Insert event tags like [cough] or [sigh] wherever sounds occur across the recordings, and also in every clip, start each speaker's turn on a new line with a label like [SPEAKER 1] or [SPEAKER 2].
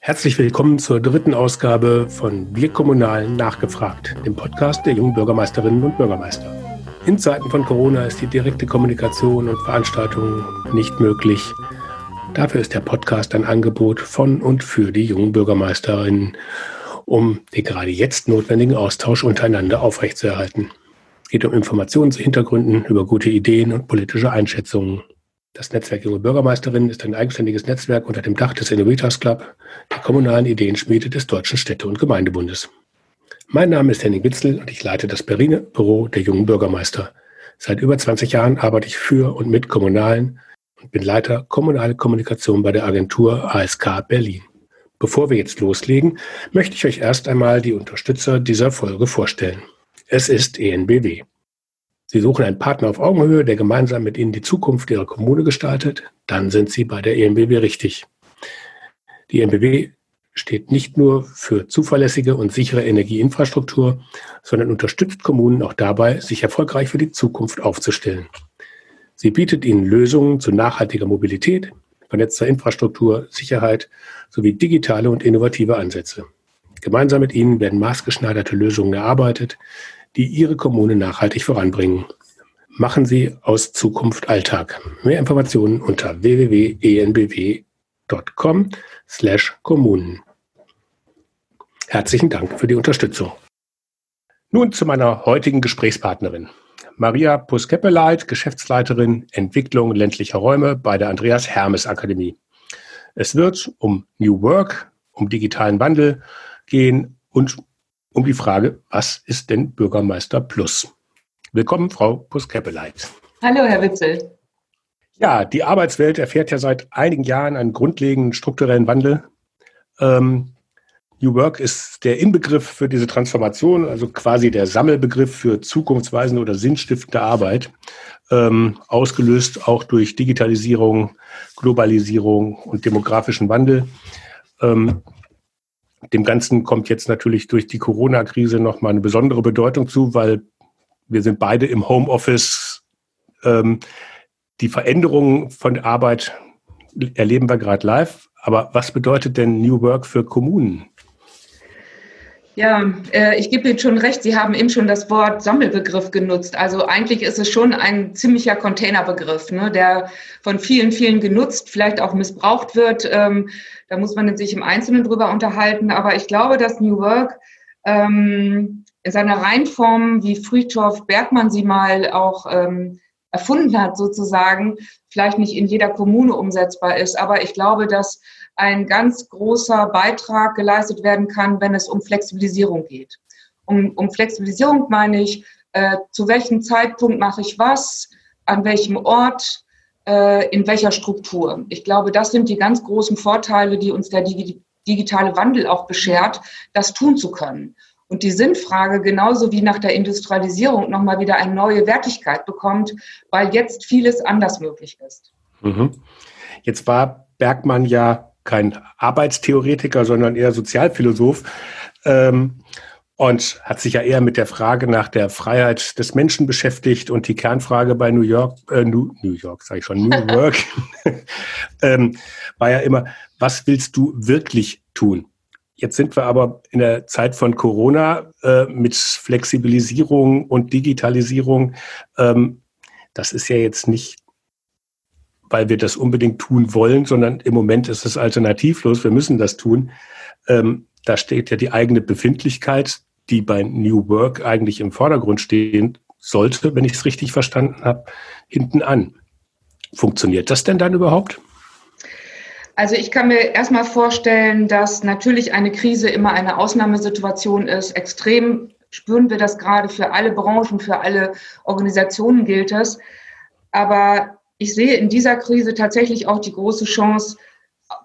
[SPEAKER 1] Herzlich willkommen zur dritten Ausgabe von Wir Kommunalen nachgefragt, dem Podcast der jungen Bürgermeisterinnen und Bürgermeister. In Zeiten von Corona ist die direkte Kommunikation und Veranstaltung nicht möglich. Dafür ist der Podcast ein Angebot von und für die jungen Bürgermeisterinnen, um den gerade jetzt notwendigen Austausch untereinander aufrechtzuerhalten. Es geht um Informationen zu Hintergründen, über gute Ideen und politische Einschätzungen. Das Netzwerk Junge Bürgermeisterinnen ist ein eigenständiges Netzwerk unter dem Dach des Innovators Club, der kommunalen Ideenschmiede des Deutschen Städte- und Gemeindebundes. Mein Name ist Henning Witzel und ich leite das Berliner Büro der jungen Bürgermeister. Seit über 20 Jahren arbeite ich für und mit Kommunalen und bin Leiter kommunale Kommunikation bei der Agentur ASK Berlin. Bevor wir jetzt loslegen, möchte ich euch erst einmal die Unterstützer dieser Folge vorstellen. Es ist ENBW. Sie suchen einen Partner auf Augenhöhe, der gemeinsam mit Ihnen die Zukunft Ihrer Kommune gestaltet, dann sind Sie bei der ENBW richtig. Die ENBW steht nicht nur für zuverlässige und sichere Energieinfrastruktur, sondern unterstützt Kommunen auch dabei, sich erfolgreich für die Zukunft aufzustellen. Sie bietet ihnen Lösungen zu nachhaltiger Mobilität, vernetzter Infrastruktur, Sicherheit sowie digitale und innovative Ansätze. Gemeinsam mit ihnen werden maßgeschneiderte Lösungen erarbeitet, die Ihre Kommune nachhaltig voranbringen. Machen Sie aus Zukunft Alltag. Mehr Informationen unter www.enbw.com slash Kommunen. Herzlichen Dank für die Unterstützung. Nun zu meiner heutigen Gesprächspartnerin. Maria Puskepeleit, Geschäftsleiterin Entwicklung ländlicher Räume bei der Andreas Hermes Akademie. Es wird um New Work, um digitalen Wandel gehen und um die Frage, was ist denn Bürgermeister Plus? Willkommen, Frau Puskepeleit.
[SPEAKER 2] Hallo, Herr Witzel.
[SPEAKER 1] Ja, die Arbeitswelt erfährt ja seit einigen Jahren einen grundlegenden strukturellen Wandel. Ähm, New Work ist der Inbegriff für diese Transformation, also quasi der Sammelbegriff für zukunftsweisende oder sinnstiftende Arbeit, ähm, ausgelöst auch durch Digitalisierung, Globalisierung und demografischen Wandel. Ähm, dem Ganzen kommt jetzt natürlich durch die Corona-Krise nochmal eine besondere Bedeutung zu, weil wir sind beide im Homeoffice. Ähm, die Veränderungen von Arbeit erleben wir gerade live. Aber was bedeutet denn New Work für Kommunen?
[SPEAKER 2] Ja, äh, ich gebe Ihnen schon recht. Sie haben eben schon das Wort Sammelbegriff genutzt. Also eigentlich ist es schon ein ziemlicher Containerbegriff, ne, der von vielen, vielen genutzt, vielleicht auch missbraucht wird. Ähm, da muss man sich im Einzelnen drüber unterhalten. Aber ich glaube, dass New Work ähm, in seiner Reinform, wie Friedhof Bergmann sie mal auch ähm, erfunden hat, sozusagen, vielleicht nicht in jeder Kommune umsetzbar ist. Aber ich glaube, dass ein ganz großer Beitrag geleistet werden kann, wenn es um Flexibilisierung geht. Um, um Flexibilisierung meine ich, äh, zu welchem Zeitpunkt mache ich was, an welchem Ort, äh, in welcher Struktur. Ich glaube, das sind die ganz großen Vorteile, die uns der Digi digitale Wandel auch beschert, das tun zu können. Und die Sinnfrage genauso wie nach der Industrialisierung nochmal wieder eine neue Wertigkeit bekommt, weil jetzt vieles anders möglich ist.
[SPEAKER 1] Mhm. Jetzt war Bergmann ja kein Arbeitstheoretiker, sondern eher Sozialphilosoph. Ähm, und hat sich ja eher mit der Frage nach der Freiheit des Menschen beschäftigt und die Kernfrage bei New York, äh, New, New York, sage ich schon, New [laughs] Work, [laughs] ähm, war ja immer, was willst du wirklich tun? Jetzt sind wir aber in der Zeit von Corona äh, mit Flexibilisierung und Digitalisierung. Ähm, das ist ja jetzt nicht weil wir das unbedingt tun wollen, sondern im Moment ist es alternativlos. Wir müssen das tun. Ähm, da steht ja die eigene Befindlichkeit, die bei New Work eigentlich im Vordergrund stehen sollte, wenn ich es richtig verstanden habe, hinten an. Funktioniert das denn dann überhaupt?
[SPEAKER 2] Also ich kann mir erstmal vorstellen, dass natürlich eine Krise immer eine Ausnahmesituation ist. Extrem spüren wir das gerade für alle Branchen, für alle Organisationen gilt es. Aber ich sehe in dieser Krise tatsächlich auch die große Chance,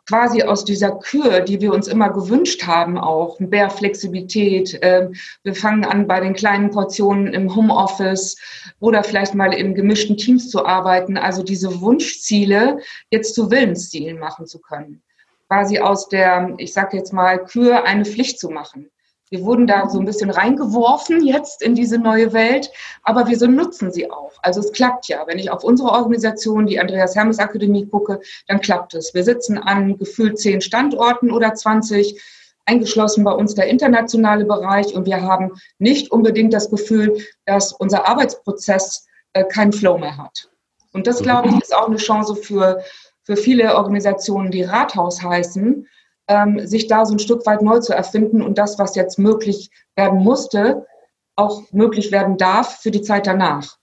[SPEAKER 2] quasi aus dieser Kür, die wir uns immer gewünscht haben, auch mehr Flexibilität. Ähm, wir fangen an, bei den kleinen Portionen im Homeoffice oder vielleicht mal in gemischten Teams zu arbeiten. Also diese Wunschziele jetzt zu Willenszielen machen zu können. Quasi aus der, ich sage jetzt mal, Kür eine Pflicht zu machen. Wir wurden da so ein bisschen reingeworfen jetzt in diese neue Welt, aber wir so nutzen sie auch. Also es klappt ja. Wenn ich auf unsere Organisation, die Andreas Hermes Akademie gucke, dann klappt es. Wir sitzen an gefühlt zehn Standorten oder 20, eingeschlossen bei uns der internationale Bereich und wir haben nicht unbedingt das Gefühl, dass unser Arbeitsprozess äh, keinen Flow mehr hat. Und das, glaube ich, ist auch eine Chance für, für viele Organisationen, die Rathaus heißen, ähm, sich da so ein Stück weit neu zu erfinden und das, was jetzt möglich werden musste, auch möglich werden darf für die Zeit danach.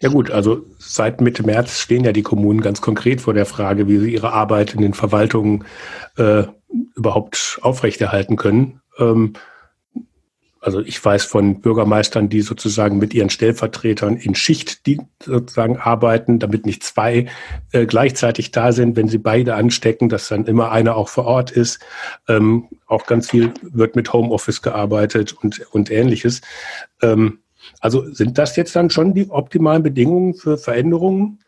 [SPEAKER 1] Ja gut, also seit Mitte März stehen ja die Kommunen ganz konkret vor der Frage, wie sie ihre Arbeit in den Verwaltungen äh, überhaupt aufrechterhalten können. Ähm, also ich weiß von Bürgermeistern, die sozusagen mit ihren Stellvertretern in Schicht die sozusagen arbeiten, damit nicht zwei äh, gleichzeitig da sind, wenn sie beide anstecken, dass dann immer einer auch vor Ort ist. Ähm, auch ganz viel wird mit Homeoffice gearbeitet und, und ähnliches. Ähm, also sind das jetzt dann schon die optimalen Bedingungen für Veränderungen?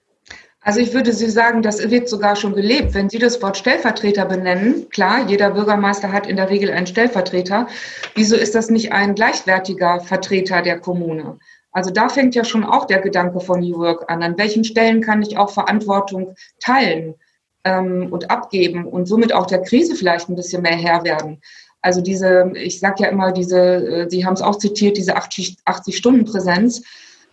[SPEAKER 2] Also ich würde Sie sagen, das wird sogar schon gelebt. Wenn Sie das Wort Stellvertreter benennen, klar, jeder Bürgermeister hat in der Regel einen Stellvertreter. Wieso ist das nicht ein gleichwertiger Vertreter der Kommune? Also da fängt ja schon auch der Gedanke von New Work an. An welchen Stellen kann ich auch Verantwortung teilen ähm, und abgeben und somit auch der Krise vielleicht ein bisschen mehr Herr werden? Also diese, ich sage ja immer, diese, äh, Sie haben es auch zitiert, diese 80-Stunden-Präsenz.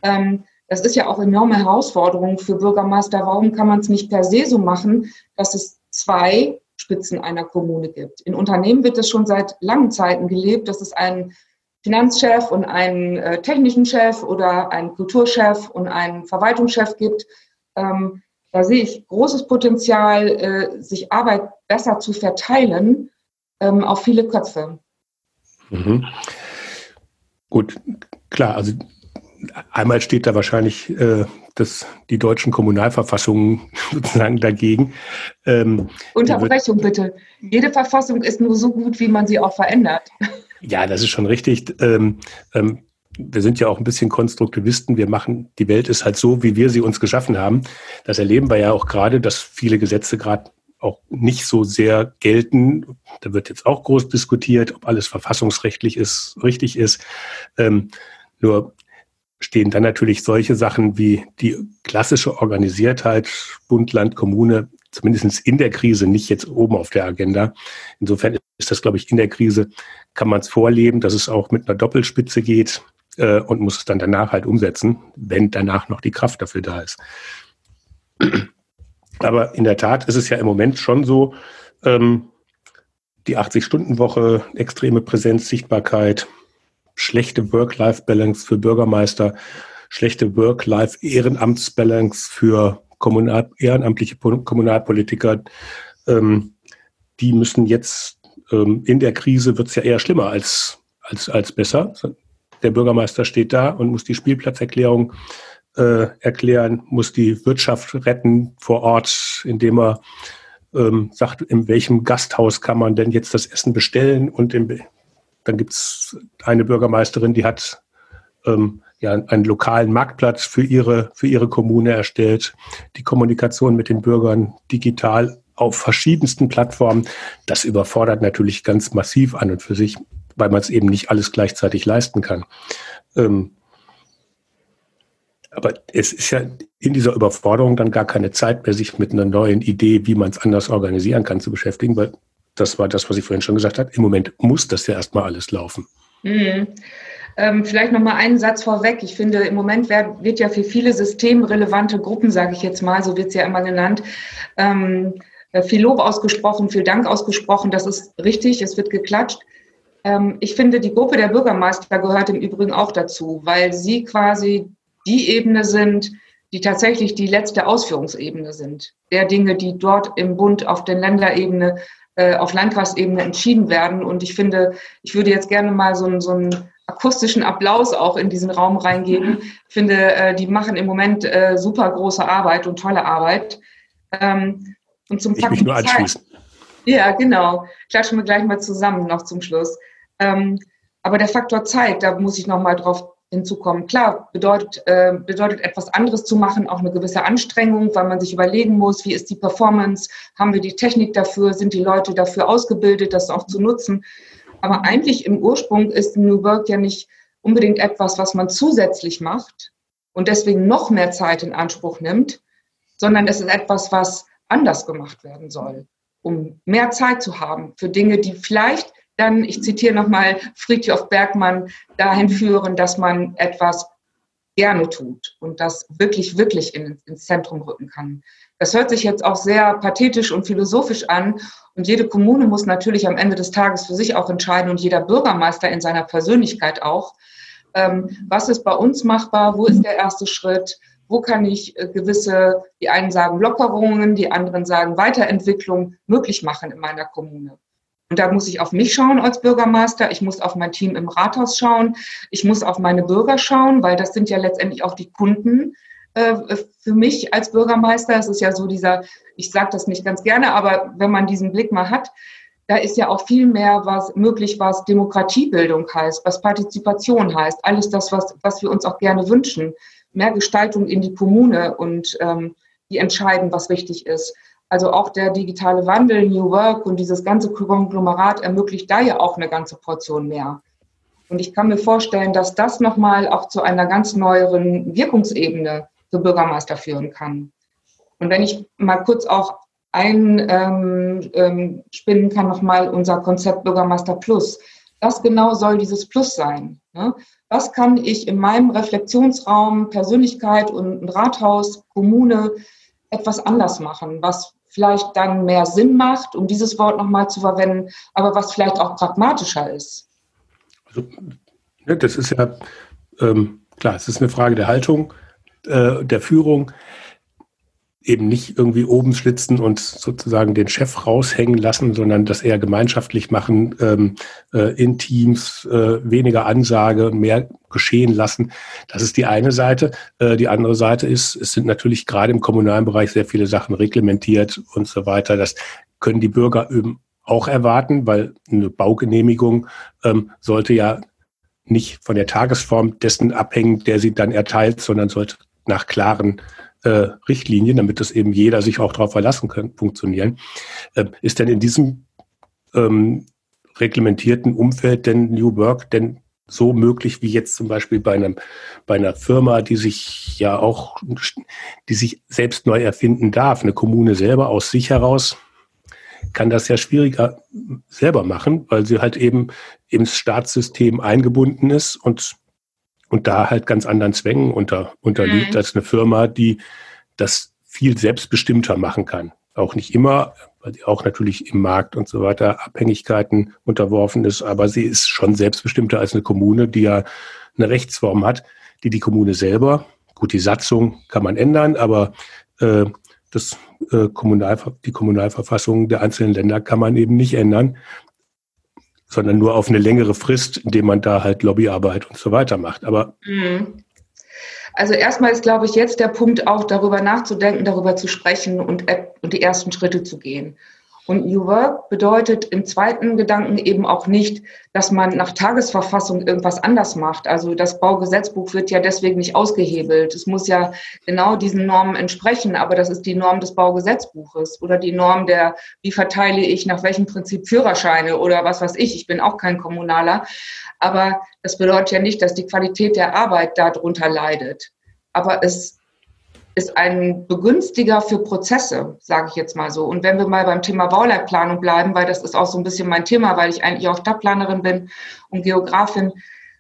[SPEAKER 2] Ähm, das ist ja auch enorme Herausforderung für Bürgermeister. Warum kann man es nicht per se so machen, dass es zwei Spitzen einer Kommune gibt? In Unternehmen wird es schon seit langen Zeiten gelebt, dass es einen Finanzchef und einen äh, technischen Chef oder einen Kulturchef und einen Verwaltungschef gibt. Ähm, da sehe ich großes Potenzial, äh, sich Arbeit besser zu verteilen ähm, auf viele Köpfe.
[SPEAKER 1] Mhm. Gut, klar, also einmal steht da wahrscheinlich äh, das, die deutschen Kommunalverfassungen [laughs] sozusagen dagegen.
[SPEAKER 2] Ähm, Unterbrechung bitte. Jede Verfassung ist nur so gut, wie man sie auch verändert. [laughs]
[SPEAKER 1] Ja, das ist schon richtig. Ähm, ähm, wir sind ja auch ein bisschen Konstruktivisten. Wir machen, die Welt ist halt so, wie wir sie uns geschaffen haben. Das erleben wir ja auch gerade, dass viele Gesetze gerade auch nicht so sehr gelten. Da wird jetzt auch groß diskutiert, ob alles verfassungsrechtlich ist, richtig ist. Ähm, nur stehen dann natürlich solche Sachen wie die klassische Organisiertheit, Bund, Land, Kommune, zumindest in der Krise nicht jetzt oben auf der Agenda. Insofern ist das, glaube ich, in der Krise kann man es vorleben, dass es auch mit einer Doppelspitze geht äh, und muss es dann danach halt umsetzen, wenn danach noch die Kraft dafür da ist. Aber in der Tat ist es ja im Moment schon so, ähm, die 80-Stunden-Woche, extreme Präsenz, Sichtbarkeit, schlechte Work-Life-Balance für Bürgermeister, schlechte Work-Life-Ehrenamts-Balance für Kommunal ehrenamtliche Kommunalpolitiker. Ähm, die müssen jetzt ähm, in der Krise wird es ja eher schlimmer als, als, als besser. Der Bürgermeister steht da und muss die Spielplatzerklärung äh, erklären, muss die Wirtschaft retten vor Ort, indem er ähm, sagt, in welchem Gasthaus kann man denn jetzt das Essen bestellen und in, dann gibt es eine Bürgermeisterin, die hat ähm, ja, einen lokalen Marktplatz für ihre, für ihre Kommune erstellt, die Kommunikation mit den Bürgern digital auf verschiedensten Plattformen. Das überfordert natürlich ganz massiv an und für sich, weil man es eben nicht alles gleichzeitig leisten kann. Ähm, aber es ist ja in dieser Überforderung dann gar keine Zeit mehr, sich mit einer neuen Idee, wie man es anders organisieren kann, zu beschäftigen, weil das war das, was ich vorhin schon gesagt habe. Im Moment muss das ja erstmal alles laufen.
[SPEAKER 2] Mhm. Ähm, vielleicht noch mal einen Satz vorweg. Ich finde, im Moment wird, wird ja für viele systemrelevante Gruppen, sage ich jetzt mal, so wird es ja immer genannt, ähm, äh, viel Lob ausgesprochen, viel Dank ausgesprochen. Das ist richtig, es wird geklatscht. Ähm, ich finde, die Gruppe der Bürgermeister gehört im Übrigen auch dazu, weil sie quasi die Ebene sind, die tatsächlich die letzte Ausführungsebene sind, der Dinge, die dort im Bund auf der Länderebene äh, auf Landkreisebene entschieden werden. Und ich finde, ich würde jetzt gerne mal so, so einen akustischen Applaus auch in diesen Raum reingeben. Ich finde, äh, die machen im Moment äh, super große Arbeit und tolle Arbeit. Ähm,
[SPEAKER 1] und zum ich mich nur anschließen.
[SPEAKER 2] Ja, genau. Klatschen wir gleich mal zusammen noch zum Schluss. Ähm, aber der Faktor Zeit, da muss ich noch mal drauf hinzukommen. Klar, bedeutet, äh, bedeutet etwas anderes zu machen, auch eine gewisse Anstrengung, weil man sich überlegen muss, wie ist die Performance, haben wir die Technik dafür, sind die Leute dafür ausgebildet, das auch zu nutzen. Aber eigentlich im Ursprung ist New Work ja nicht unbedingt etwas, was man zusätzlich macht und deswegen noch mehr Zeit in Anspruch nimmt, sondern es ist etwas, was anders gemacht werden soll, um mehr Zeit zu haben für Dinge, die vielleicht dann, ich zitiere nochmal Friedhof Bergmann, dahin führen, dass man etwas gerne tut und das wirklich, wirklich in, ins Zentrum rücken kann. Das hört sich jetzt auch sehr pathetisch und philosophisch an. Und jede Kommune muss natürlich am Ende des Tages für sich auch entscheiden und jeder Bürgermeister in seiner Persönlichkeit auch, ähm, was ist bei uns machbar, wo ist der erste Schritt, wo kann ich äh, gewisse, die einen sagen Lockerungen, die anderen sagen Weiterentwicklung möglich machen in meiner Kommune. Und da muss ich auf mich schauen als Bürgermeister, ich muss auf mein Team im Rathaus schauen, ich muss auf meine Bürger schauen, weil das sind ja letztendlich auch die Kunden äh, für mich als Bürgermeister. Es ist ja so dieser, ich sage das nicht ganz gerne, aber wenn man diesen Blick mal hat, da ist ja auch viel mehr was möglich, was Demokratiebildung heißt, was Partizipation heißt, alles das, was, was wir uns auch gerne wünschen. Mehr Gestaltung in die Kommune und ähm, die entscheiden, was wichtig ist. Also auch der digitale Wandel, New Work und dieses ganze Konglomerat ermöglicht da ja auch eine ganze Portion mehr. Und ich kann mir vorstellen, dass das nochmal auch zu einer ganz neueren Wirkungsebene für Bürgermeister führen kann. Und wenn ich mal kurz auch einspinnen ähm, ähm, kann, nochmal unser Konzept Bürgermeister Plus. Was genau soll dieses Plus sein? Ne? Was kann ich in meinem Reflexionsraum, Persönlichkeit und Rathaus, Kommune etwas anders machen, was vielleicht dann mehr Sinn macht, um dieses Wort nochmal zu verwenden, aber was vielleicht auch pragmatischer ist?
[SPEAKER 1] Also, das ist ja ähm, klar, es ist eine Frage der Haltung, äh, der Führung eben nicht irgendwie oben schlitzen und sozusagen den Chef raushängen lassen, sondern das eher gemeinschaftlich machen, ähm, äh, in Teams, äh, weniger Ansage, mehr geschehen lassen. Das ist die eine Seite. Äh, die andere Seite ist, es sind natürlich gerade im kommunalen Bereich sehr viele Sachen reglementiert und so weiter. Das können die Bürger eben auch erwarten, weil eine Baugenehmigung ähm, sollte ja nicht von der Tagesform dessen abhängen, der sie dann erteilt, sondern sollte nach klaren äh, Richtlinien, damit das eben jeder sich auch darauf verlassen kann, funktionieren. Äh, ist denn in diesem ähm, reglementierten Umfeld denn New Work denn so möglich wie jetzt zum Beispiel bei einem bei einer Firma, die sich ja auch die sich selbst neu erfinden darf, eine Kommune selber aus sich heraus kann das ja schwieriger selber machen, weil sie halt eben ins Staatssystem eingebunden ist und und da halt ganz anderen Zwängen unter, unterliegt mhm. als eine Firma, die das viel selbstbestimmter machen kann. Auch nicht immer, weil sie auch natürlich im Markt und so weiter Abhängigkeiten unterworfen ist, aber sie ist schon selbstbestimmter als eine Kommune, die ja eine Rechtsform hat, die die Kommune selber, gut, die Satzung kann man ändern, aber äh, das, äh, Kommunal, die Kommunalverfassung der einzelnen Länder kann man eben nicht ändern sondern nur auf eine längere Frist, indem man da halt Lobbyarbeit und so weiter macht. Aber mhm.
[SPEAKER 2] also erstmal ist, glaube ich, jetzt der Punkt auch darüber nachzudenken, darüber zu sprechen und, und die ersten Schritte zu gehen. Und New Work bedeutet im zweiten Gedanken eben auch nicht, dass man nach Tagesverfassung irgendwas anders macht. Also das Baugesetzbuch wird ja deswegen nicht ausgehebelt. Es muss ja genau diesen Normen entsprechen, aber das ist die Norm des Baugesetzbuches oder die Norm der, wie verteile ich nach welchem Prinzip Führerscheine oder was weiß ich. Ich bin auch kein Kommunaler. Aber das bedeutet ja nicht, dass die Qualität der Arbeit darunter leidet. Aber es ist ein Begünstiger für Prozesse, sage ich jetzt mal so. Und wenn wir mal beim Thema Bauleitplanung bleiben, weil das ist auch so ein bisschen mein Thema, weil ich eigentlich auch Stadtplanerin bin und Geografin.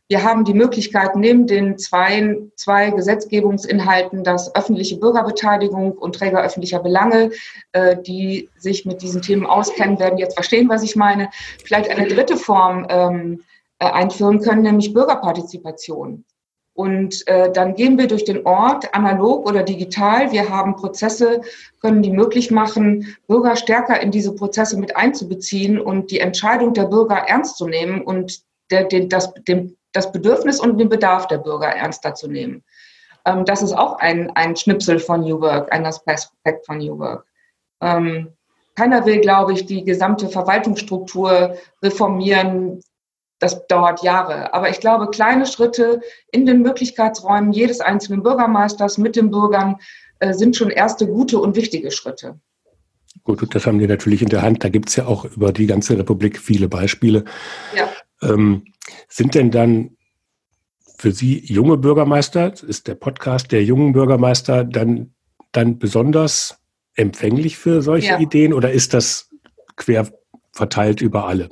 [SPEAKER 2] Wir haben die Möglichkeit, neben den zwei, zwei Gesetzgebungsinhalten, das öffentliche Bürgerbeteiligung und Träger öffentlicher Belange, äh, die sich mit diesen Themen auskennen, werden jetzt verstehen, was ich meine, vielleicht eine dritte Form ähm, äh, einführen können, nämlich Bürgerpartizipation. Und äh, dann gehen wir durch den Ort, analog oder digital. Wir haben Prozesse, können die möglich machen, Bürger stärker in diese Prozesse mit einzubeziehen und die Entscheidung der Bürger ernst zu nehmen und der, den, das, dem, das Bedürfnis und den Bedarf der Bürger ernster zu nehmen. Ähm, das ist auch ein, ein Schnipsel von New Work, ein Aspekt von New Work. Ähm, keiner will, glaube ich, die gesamte Verwaltungsstruktur reformieren, das dauert Jahre. Aber ich glaube, kleine Schritte in den Möglichkeitsräumen jedes einzelnen Bürgermeisters mit den Bürgern äh, sind schon erste gute und wichtige Schritte.
[SPEAKER 1] Gut, das haben die natürlich in der Hand. Da gibt es ja auch über die ganze Republik viele Beispiele. Ja. Ähm, sind denn dann für Sie junge Bürgermeister, ist der Podcast der jungen Bürgermeister dann, dann besonders empfänglich für solche ja. Ideen oder ist das quer verteilt über alle?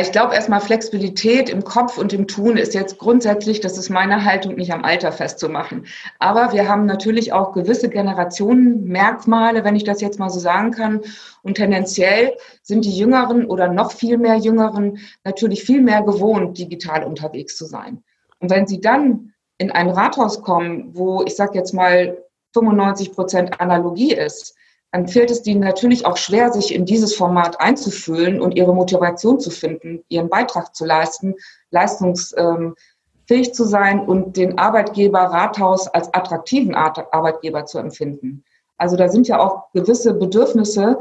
[SPEAKER 2] Ich glaube erstmal Flexibilität im Kopf und im Tun ist jetzt grundsätzlich, das ist meine Haltung, nicht am Alter festzumachen. Aber wir haben natürlich auch gewisse Generationenmerkmale, wenn ich das jetzt mal so sagen kann. Und tendenziell sind die Jüngeren oder noch viel mehr Jüngeren natürlich viel mehr gewohnt, digital unterwegs zu sein. Und wenn sie dann in ein Rathaus kommen, wo ich sage jetzt mal 95 Prozent Analogie ist, dann fällt es ihnen natürlich auch schwer, sich in dieses Format einzufühlen und ihre Motivation zu finden, ihren Beitrag zu leisten, leistungsfähig zu sein und den Arbeitgeber Rathaus als attraktiven Arbeitgeber zu empfinden. Also da sind ja auch gewisse Bedürfnisse,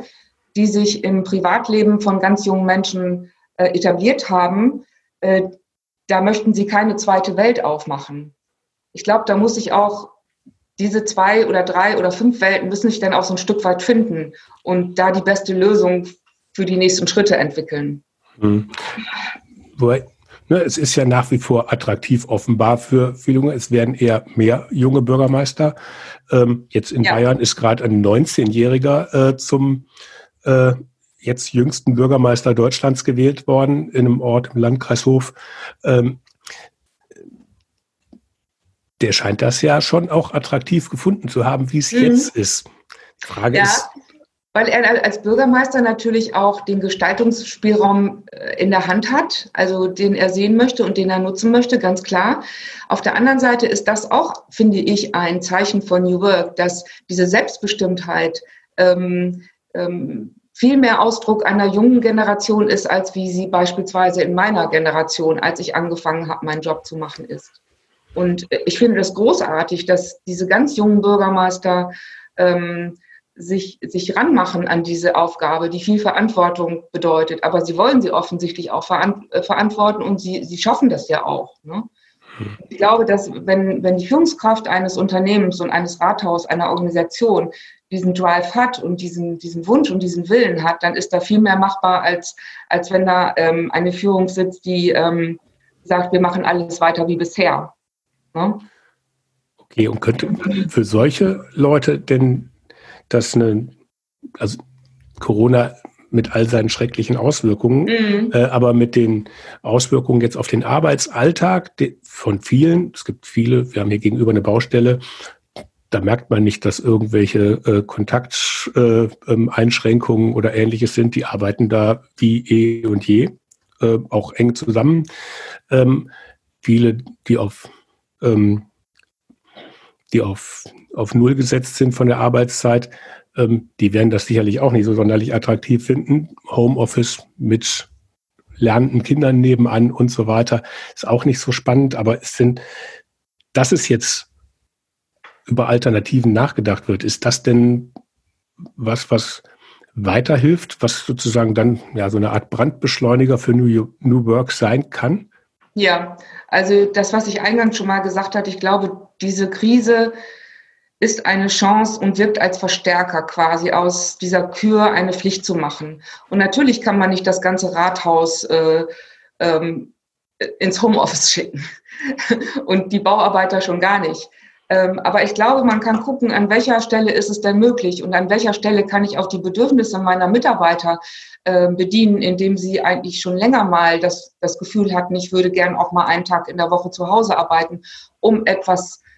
[SPEAKER 2] die sich im Privatleben von ganz jungen Menschen äh, etabliert haben. Äh, da möchten sie keine zweite Welt aufmachen. Ich glaube, da muss ich auch diese zwei oder drei oder fünf Welten müssen sich dann auch so ein Stück weit finden und da die beste Lösung für die nächsten Schritte entwickeln.
[SPEAKER 1] Hm. Wobei, ne, es ist ja nach wie vor attraktiv offenbar für, für Junge. Es werden eher mehr junge Bürgermeister. Ähm, jetzt in ja. Bayern ist gerade ein 19-Jähriger äh, zum äh, jetzt jüngsten Bürgermeister Deutschlands gewählt worden in einem Ort im Landkreis Hof. Ähm, der scheint das ja schon auch attraktiv gefunden zu haben, wie es mhm. jetzt ist.
[SPEAKER 2] Die Frage ja, ist. Weil er als Bürgermeister natürlich auch den Gestaltungsspielraum äh, in der Hand hat, also den er sehen möchte und den er nutzen möchte, ganz klar. Auf der anderen Seite ist das auch, finde ich, ein Zeichen von New Work, dass diese Selbstbestimmtheit ähm, ähm, viel mehr Ausdruck einer jungen Generation ist, als wie sie beispielsweise in meiner Generation, als ich angefangen habe, meinen Job zu machen, ist. Und ich finde das großartig, dass diese ganz jungen Bürgermeister ähm, sich, sich ranmachen an diese Aufgabe, die viel Verantwortung bedeutet. Aber sie wollen sie offensichtlich auch äh, verantworten und sie, sie schaffen das ja auch. Ne? Hm. Ich glaube, dass wenn, wenn die Führungskraft eines Unternehmens und eines Rathaus, einer Organisation diesen Drive hat und diesen, diesen Wunsch und diesen Willen hat, dann ist da viel mehr machbar, als, als wenn da ähm, eine Führung sitzt, die ähm, sagt, wir machen alles weiter wie bisher.
[SPEAKER 1] Ne? Okay, und könnte für solche Leute denn das eine, also Corona mit all seinen schrecklichen Auswirkungen, mhm. äh, aber mit den Auswirkungen jetzt auf den Arbeitsalltag von vielen, es gibt viele, wir haben hier gegenüber eine Baustelle, da merkt man nicht, dass irgendwelche äh, Kontakteinschränkungen äh, ähm, oder ähnliches sind. Die arbeiten da wie eh und je, äh, auch eng zusammen. Ähm, viele, die auf ähm, die auf, auf Null gesetzt sind von der Arbeitszeit, ähm, die werden das sicherlich auch nicht so sonderlich attraktiv finden. Homeoffice mit lernenden Kindern nebenan und so weiter ist auch nicht so spannend, aber es sind, dass es jetzt über Alternativen nachgedacht wird, ist das denn was, was weiterhilft, was sozusagen dann ja so eine Art Brandbeschleuniger für New, New Work sein kann?
[SPEAKER 2] Ja, also das, was ich eingangs schon mal gesagt hatte, ich glaube, diese Krise ist eine Chance und wirkt als Verstärker quasi aus dieser Kür eine Pflicht zu machen. Und natürlich kann man nicht das ganze Rathaus äh, ähm, ins Homeoffice [laughs] schicken und die Bauarbeiter schon gar nicht. Ähm, aber ich glaube, man kann gucken, an welcher Stelle ist es denn möglich und an welcher Stelle kann ich auf die Bedürfnisse meiner Mitarbeiter äh, bedienen, indem sie eigentlich schon länger mal das, das Gefühl hatten, ich würde gern auch mal einen Tag in der Woche zu Hause arbeiten, um etwas ähm,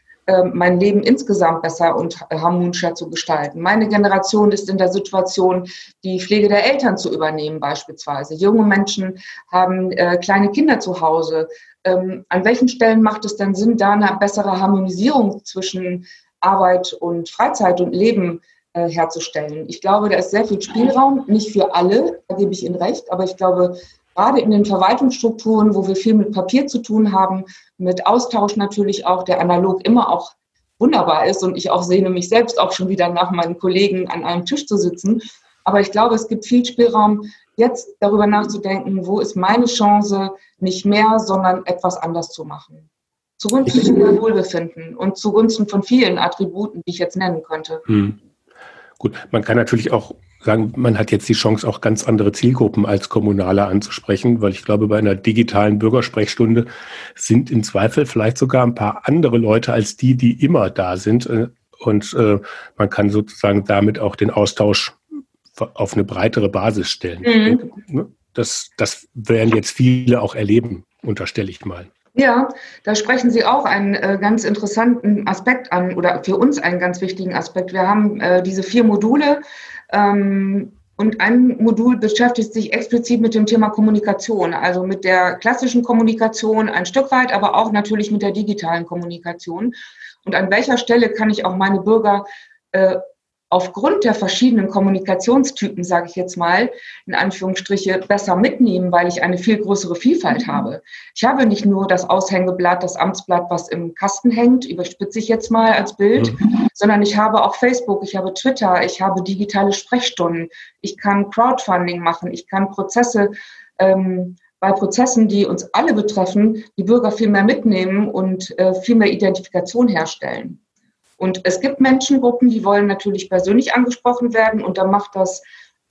[SPEAKER 2] mein Leben insgesamt besser und harmonischer zu gestalten. Meine Generation ist in der Situation, die Pflege der Eltern zu übernehmen beispielsweise. Junge Menschen haben äh, kleine Kinder zu Hause. Ähm, an welchen Stellen macht es denn Sinn, da eine bessere Harmonisierung zwischen Arbeit und Freizeit und Leben äh, herzustellen? Ich glaube, da ist sehr viel Spielraum, nicht für alle, da gebe ich Ihnen recht, aber ich glaube, gerade in den Verwaltungsstrukturen, wo wir viel mit Papier zu tun haben, mit Austausch natürlich auch, der analog immer auch wunderbar ist und ich auch sehne mich selbst auch schon wieder nach meinen Kollegen an einem Tisch zu sitzen. Aber ich glaube, es gibt viel Spielraum, jetzt darüber nachzudenken, wo ist meine Chance, nicht mehr, sondern etwas anders zu machen. Zugunsten von Wohlbefinden und zugunsten von vielen Attributen, die ich jetzt nennen könnte. Hm.
[SPEAKER 1] Gut, man kann natürlich auch sagen, man hat jetzt die Chance, auch ganz andere Zielgruppen als Kommunaler anzusprechen, weil ich glaube, bei einer digitalen Bürgersprechstunde sind im Zweifel vielleicht sogar ein paar andere Leute als die, die immer da sind. Äh, und äh, man kann sozusagen damit auch den Austausch auf eine breitere Basis stellen. Mhm. Ne, das, das werden jetzt viele auch erleben, unterstelle ich mal.
[SPEAKER 2] Ja, da sprechen Sie auch einen äh, ganz interessanten Aspekt an oder für uns einen ganz wichtigen Aspekt. Wir haben äh, diese vier Module ähm, und ein Modul beschäftigt sich explizit mit dem Thema Kommunikation, also mit der klassischen Kommunikation ein Stück weit, aber auch natürlich mit der digitalen Kommunikation. Und an welcher Stelle kann ich auch meine Bürger äh, aufgrund der verschiedenen Kommunikationstypen, sage ich jetzt mal, in Anführungsstriche, besser mitnehmen, weil ich eine viel größere Vielfalt mhm. habe. Ich habe nicht nur das Aushängeblatt, das Amtsblatt, was im Kasten hängt, überspitze ich jetzt mal als Bild, mhm. sondern ich habe auch Facebook, ich habe Twitter, ich habe digitale Sprechstunden, ich kann Crowdfunding machen, ich kann Prozesse ähm, bei Prozessen, die uns alle betreffen, die Bürger viel mehr mitnehmen und äh, viel mehr Identifikation herstellen. Und es gibt Menschengruppen, die wollen natürlich persönlich angesprochen werden und da macht das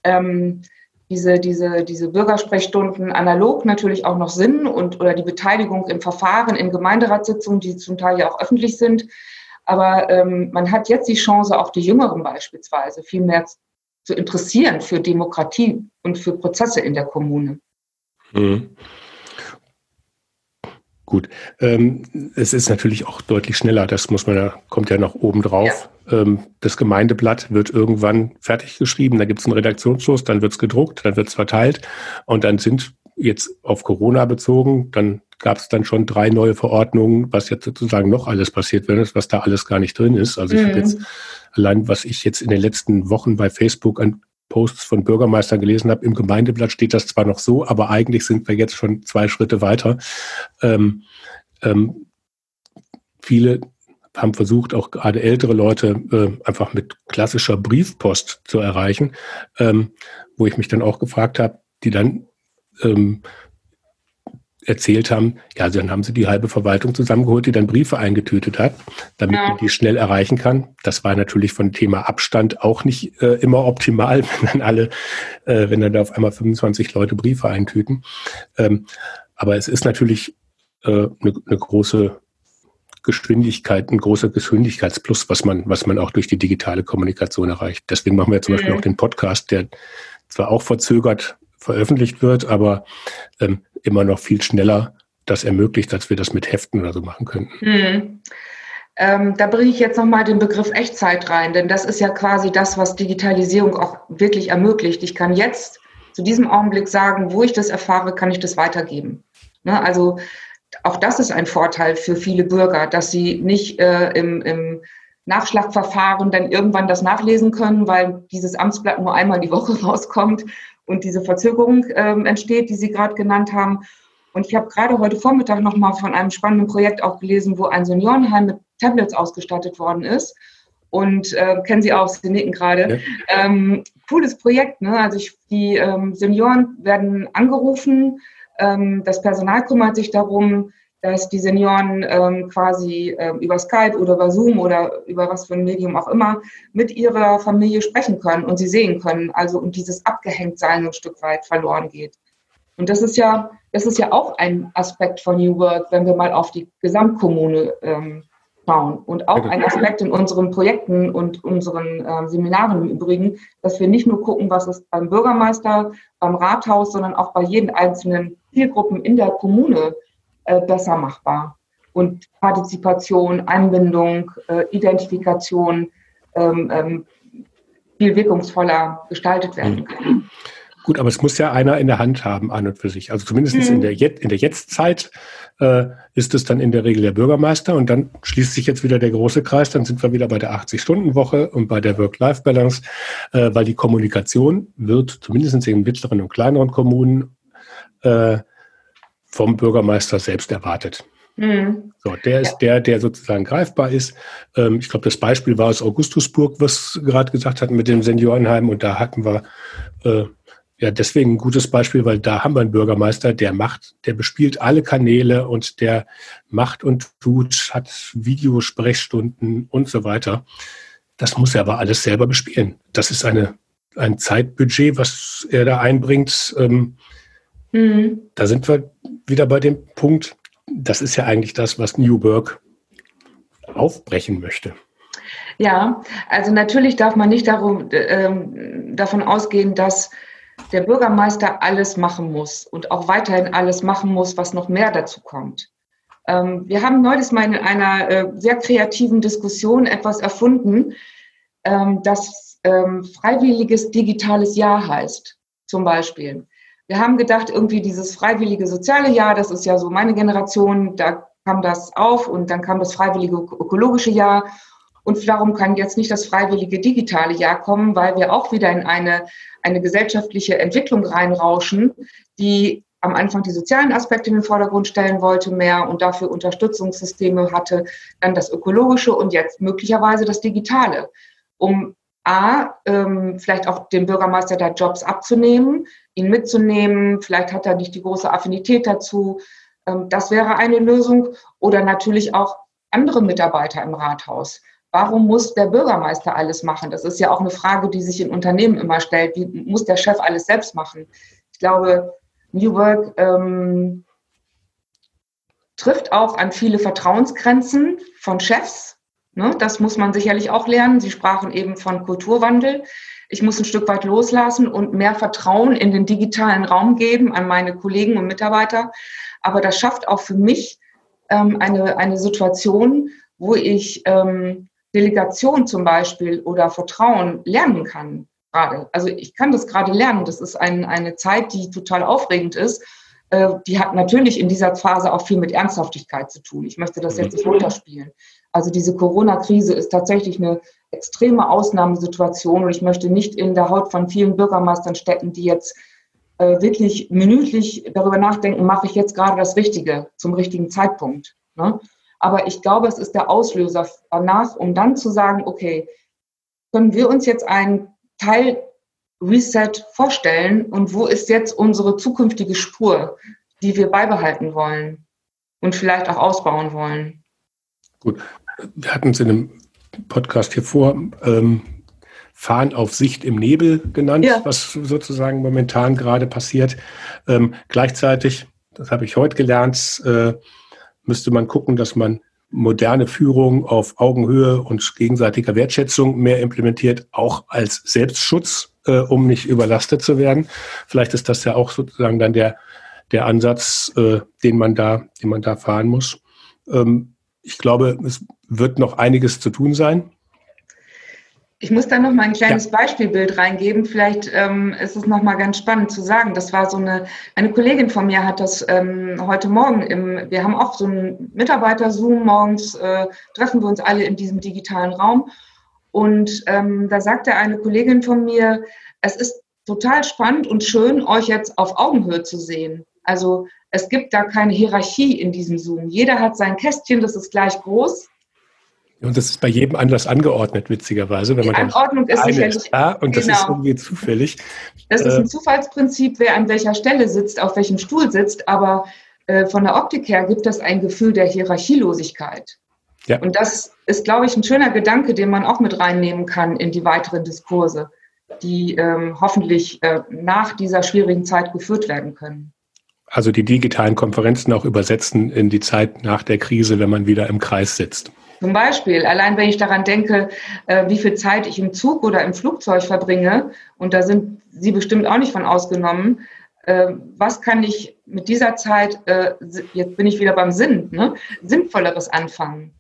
[SPEAKER 2] ähm, diese, diese, diese Bürgersprechstunden analog natürlich auch noch Sinn und oder die Beteiligung im Verfahren, in Gemeinderatssitzungen, die zum Teil ja auch öffentlich sind. Aber ähm, man hat jetzt die Chance, auch die Jüngeren beispielsweise viel mehr zu interessieren für Demokratie und für Prozesse in der Kommune. Mhm.
[SPEAKER 1] Gut, ähm, es ist natürlich auch deutlich schneller. Das muss man ja, kommt ja noch oben drauf. Ja. Ähm, das Gemeindeblatt wird irgendwann fertig geschrieben, da gibt es einen Redaktionsschluss, dann wird es gedruckt, dann wird es verteilt und dann sind jetzt auf Corona bezogen, dann gab es dann schon drei neue Verordnungen, was jetzt sozusagen noch alles passiert wird, was da alles gar nicht drin ist. Also ich mhm. habe jetzt allein, was ich jetzt in den letzten Wochen bei Facebook an Posts von Bürgermeistern gelesen habe, im Gemeindeblatt steht das zwar noch so, aber eigentlich sind wir jetzt schon zwei Schritte weiter. Ähm, ähm, viele haben versucht, auch gerade ältere Leute äh, einfach mit klassischer Briefpost zu erreichen, ähm, wo ich mich dann auch gefragt habe, die dann ähm, erzählt haben, ja, dann haben sie die halbe Verwaltung zusammengeholt, die dann Briefe eingetütet hat, damit ja. man die schnell erreichen kann. Das war natürlich von Thema Abstand auch nicht äh, immer optimal, [laughs] wenn dann alle, äh, wenn dann da auf einmal 25 Leute Briefe eintüten. Ähm, aber es ist natürlich eine äh, ne, ne große Geschwindigkeit, ein großer Geschwindigkeitsplus, was man, was man auch durch die digitale Kommunikation erreicht. Deswegen machen wir zum mhm. Beispiel auch den Podcast, der zwar auch verzögert veröffentlicht wird, aber ähm, immer noch viel schneller das ermöglicht, als wir das mit Heften oder so machen könnten.
[SPEAKER 2] Hm. Ähm, da bringe ich jetzt nochmal den Begriff Echtzeit rein, denn das ist ja quasi das, was Digitalisierung auch wirklich ermöglicht. Ich kann jetzt zu diesem Augenblick sagen, wo ich das erfahre, kann ich das weitergeben. Ne? Also auch das ist ein Vorteil für viele Bürger, dass sie nicht äh, im, im Nachschlagverfahren dann irgendwann das nachlesen können, weil dieses Amtsblatt nur einmal die Woche [laughs] rauskommt und diese Verzögerung ähm, entsteht, die Sie gerade genannt haben. Und ich habe gerade heute Vormittag nochmal von einem spannenden Projekt auch gelesen, wo ein Seniorenheim mit Tablets ausgestattet worden ist. Und äh, kennen Sie auch, Sie nicken gerade. Ja. Ähm, cooles Projekt, ne? Also ich, die ähm, Senioren werden angerufen, ähm, das Personal kümmert sich darum, dass die Senioren ähm, quasi ähm, über Skype oder über Zoom oder über was für ein Medium auch immer mit ihrer Familie sprechen können und sie sehen können. Also und dieses Abgehängtsein ein Stück weit verloren geht. Und das ist ja, das ist ja auch ein Aspekt von New Work, wenn wir mal auf die Gesamtkommune ähm, schauen. Und auch ein Aspekt in unseren Projekten und unseren äh, Seminaren im Übrigen, dass wir nicht nur gucken, was ist beim Bürgermeister, beim Rathaus, sondern auch bei jeden einzelnen Zielgruppen in der Kommune äh, besser machbar. Und Partizipation, Einbindung, äh, Identifikation ähm, ähm, viel wirkungsvoller gestaltet werden mhm. kann.
[SPEAKER 1] Gut, aber es muss ja einer in der Hand haben, an und für sich. Also zumindest mhm. in der, in der Jetztzeit äh, ist es dann in der Regel der Bürgermeister und dann schließt sich jetzt wieder der große Kreis, dann sind wir wieder bei der 80-Stunden-Woche und bei der Work-Life-Balance, äh, weil die Kommunikation wird zumindest in mittleren und kleineren Kommunen äh, vom Bürgermeister selbst erwartet. Mhm. So, der ist ja. der, der sozusagen greifbar ist. Ähm, ich glaube, das Beispiel war aus Augustusburg, was gerade gesagt hat mit dem Seniorenheim. Und da hatten wir äh, ja deswegen ein gutes Beispiel, weil da haben wir einen Bürgermeister, der macht, der bespielt alle Kanäle und der macht und tut, hat Videosprechstunden und so weiter. Das muss er aber alles selber bespielen. Das ist eine ein Zeitbudget, was er da einbringt. Ähm, mhm. Da sind wir wieder bei dem Punkt, das ist ja eigentlich das, was New Work aufbrechen möchte.
[SPEAKER 2] Ja, also natürlich darf man nicht darum, äh, davon ausgehen, dass der Bürgermeister alles machen muss und auch weiterhin alles machen muss, was noch mehr dazu kommt. Ähm, wir haben neulich mal in einer äh, sehr kreativen Diskussion etwas erfunden, ähm, das ähm, freiwilliges digitales Jahr heißt, zum Beispiel. Wir haben gedacht, irgendwie dieses freiwillige soziale Jahr, das ist ja so meine Generation, da kam das auf und dann kam das freiwillige ökologische Jahr. Und darum kann jetzt nicht das freiwillige digitale Jahr kommen, weil wir auch wieder in eine, eine gesellschaftliche Entwicklung reinrauschen, die am Anfang die sozialen Aspekte in den Vordergrund stellen wollte mehr und dafür Unterstützungssysteme hatte, dann das ökologische und jetzt möglicherweise das digitale, um A, ähm, vielleicht auch dem Bürgermeister da Jobs abzunehmen, ihn mitzunehmen, vielleicht hat er nicht die große Affinität dazu. Ähm, das wäre eine Lösung. Oder natürlich auch andere Mitarbeiter im Rathaus. Warum muss der Bürgermeister alles machen? Das ist ja auch eine Frage, die sich in Unternehmen immer stellt. Wie muss der Chef alles selbst machen? Ich glaube, New Work ähm, trifft auch an viele Vertrauensgrenzen von Chefs. Ne? Das muss man sicherlich auch lernen. Sie sprachen eben von Kulturwandel. Ich muss ein Stück weit loslassen und mehr Vertrauen in den digitalen Raum geben an meine Kollegen und Mitarbeiter. Aber das schafft auch für mich ähm, eine, eine Situation, wo ich ähm, Delegation zum Beispiel oder Vertrauen lernen kann gerade. Also ich kann das gerade lernen. Das ist ein, eine Zeit, die total aufregend ist. Äh, die hat natürlich in dieser Phase auch viel mit Ernsthaftigkeit zu tun. Ich möchte das jetzt nicht runterspielen. Also diese Corona-Krise ist tatsächlich eine extreme Ausnahmesituation und ich möchte nicht in der Haut von vielen Bürgermeistern stecken, die jetzt äh, wirklich minütlich darüber nachdenken, mache ich jetzt gerade das Richtige zum richtigen Zeitpunkt. Ne? Aber ich glaube, es ist der Auslöser danach, um dann zu sagen, okay, können wir uns jetzt einen Teil Reset vorstellen und wo ist jetzt unsere zukünftige Spur, die wir beibehalten wollen und vielleicht auch ausbauen wollen?
[SPEAKER 1] Gut, wir hatten es in einem Podcast hier vor, ähm, Fahren auf Sicht im Nebel genannt, ja. was sozusagen momentan gerade passiert. Ähm, gleichzeitig, das habe ich heute gelernt, äh, müsste man gucken, dass man moderne Führung auf Augenhöhe und gegenseitiger Wertschätzung mehr implementiert, auch als Selbstschutz, äh, um nicht überlastet zu werden. Vielleicht ist das ja auch sozusagen dann der, der Ansatz, äh, den man da, den man da fahren muss. Ähm, ich glaube, es wird noch einiges zu tun sein.
[SPEAKER 2] Ich muss da noch mal ein kleines ja. Beispielbild reingeben. Vielleicht ähm, ist es noch mal ganz spannend zu sagen. Das war so eine, eine Kollegin von mir hat das ähm, heute Morgen im, wir haben auch so einen Mitarbeiter-Zoom morgens, äh, treffen wir uns alle in diesem digitalen Raum. Und ähm, da sagte eine Kollegin von mir, es ist total spannend und schön, euch jetzt auf Augenhöhe zu sehen. Also es gibt da keine Hierarchie in diesem Zoom. Jeder hat sein Kästchen, das ist gleich groß
[SPEAKER 1] und das ist bei jedem anders angeordnet, witzigerweise.
[SPEAKER 2] Wenn man Die Anordnung ist sicherlich. Ist
[SPEAKER 1] da und genau. das ist genau. irgendwie zufällig.
[SPEAKER 2] Das ist ein äh, Zufallsprinzip, wer an welcher Stelle sitzt, auf welchem Stuhl sitzt, aber äh, von der Optik her gibt das ein Gefühl der Hierarchielosigkeit. Ja. Und das ist, glaube ich, ein schöner Gedanke, den man auch mit reinnehmen kann in die weiteren Diskurse, die ähm, hoffentlich äh, nach dieser schwierigen Zeit geführt werden können.
[SPEAKER 1] Also die digitalen Konferenzen auch übersetzen in die Zeit nach der Krise, wenn man wieder im Kreis sitzt.
[SPEAKER 2] Zum Beispiel, allein wenn ich daran denke, äh, wie viel Zeit ich im Zug oder im Flugzeug verbringe, und da sind Sie bestimmt auch nicht von ausgenommen, äh, was kann ich mit dieser Zeit, äh, jetzt bin ich wieder beim Sinn, ne, Sinnvolleres anfangen?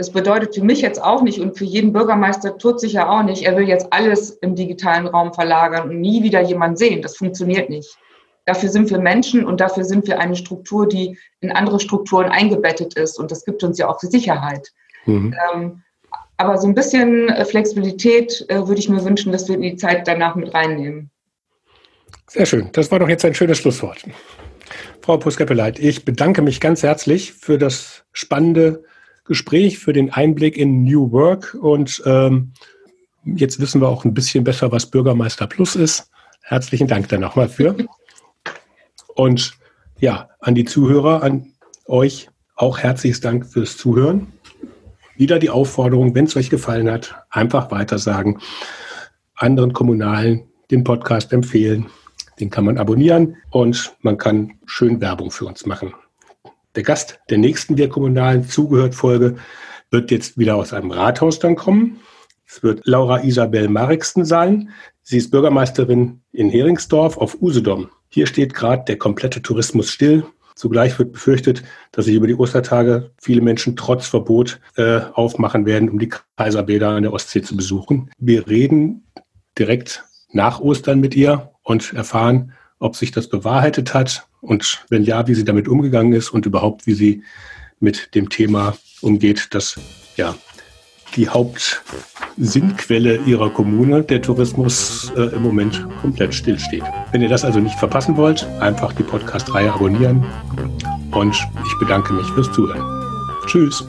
[SPEAKER 2] Das bedeutet für mich jetzt auch nicht und für jeden Bürgermeister tut sich ja auch nicht, er will jetzt alles im digitalen Raum verlagern und nie wieder jemand sehen. Das funktioniert nicht. Dafür sind wir Menschen und dafür sind wir eine Struktur, die in andere Strukturen eingebettet ist. Und das gibt uns ja auch Sicherheit. Mhm. Ähm, aber so ein bisschen äh, Flexibilität äh, würde ich mir wünschen, dass wir die Zeit danach mit reinnehmen.
[SPEAKER 1] Sehr schön. Das war doch jetzt ein schönes Schlusswort. Frau Puskepeleit, ich bedanke mich ganz herzlich für das spannende Gespräch, für den Einblick in New Work und ähm, jetzt wissen wir auch ein bisschen besser, was Bürgermeister Plus ist. Herzlichen Dank da nochmal für. [laughs] Und ja, an die Zuhörer, an euch auch herzliches Dank fürs Zuhören wieder die Aufforderung, wenn es euch gefallen hat, einfach weitersagen. Anderen Kommunalen, den Podcast empfehlen. Den kann man abonnieren und man kann schön Werbung für uns machen. Der Gast der nächsten Wir kommunalen Zugehört-Folge wird jetzt wieder aus einem Rathaus dann kommen. Es wird Laura Isabel Marixen sein. Sie ist Bürgermeisterin in Heringsdorf auf Usedom. Hier steht gerade der komplette Tourismus still. Zugleich wird befürchtet, dass sich über die Ostertage viele Menschen trotz Verbot äh, aufmachen werden, um die Kaiserbäder an der Ostsee zu besuchen. Wir reden direkt nach Ostern mit ihr und erfahren, ob sich das bewahrheitet hat und wenn ja, wie sie damit umgegangen ist und überhaupt, wie sie mit dem Thema umgeht, dass ja die Hauptsinnquelle ihrer Kommune, der Tourismus, äh, im Moment komplett stillsteht. Wenn ihr das also nicht verpassen wollt, einfach die Podcast-Reihe abonnieren und ich bedanke mich fürs Zuhören. Tschüss.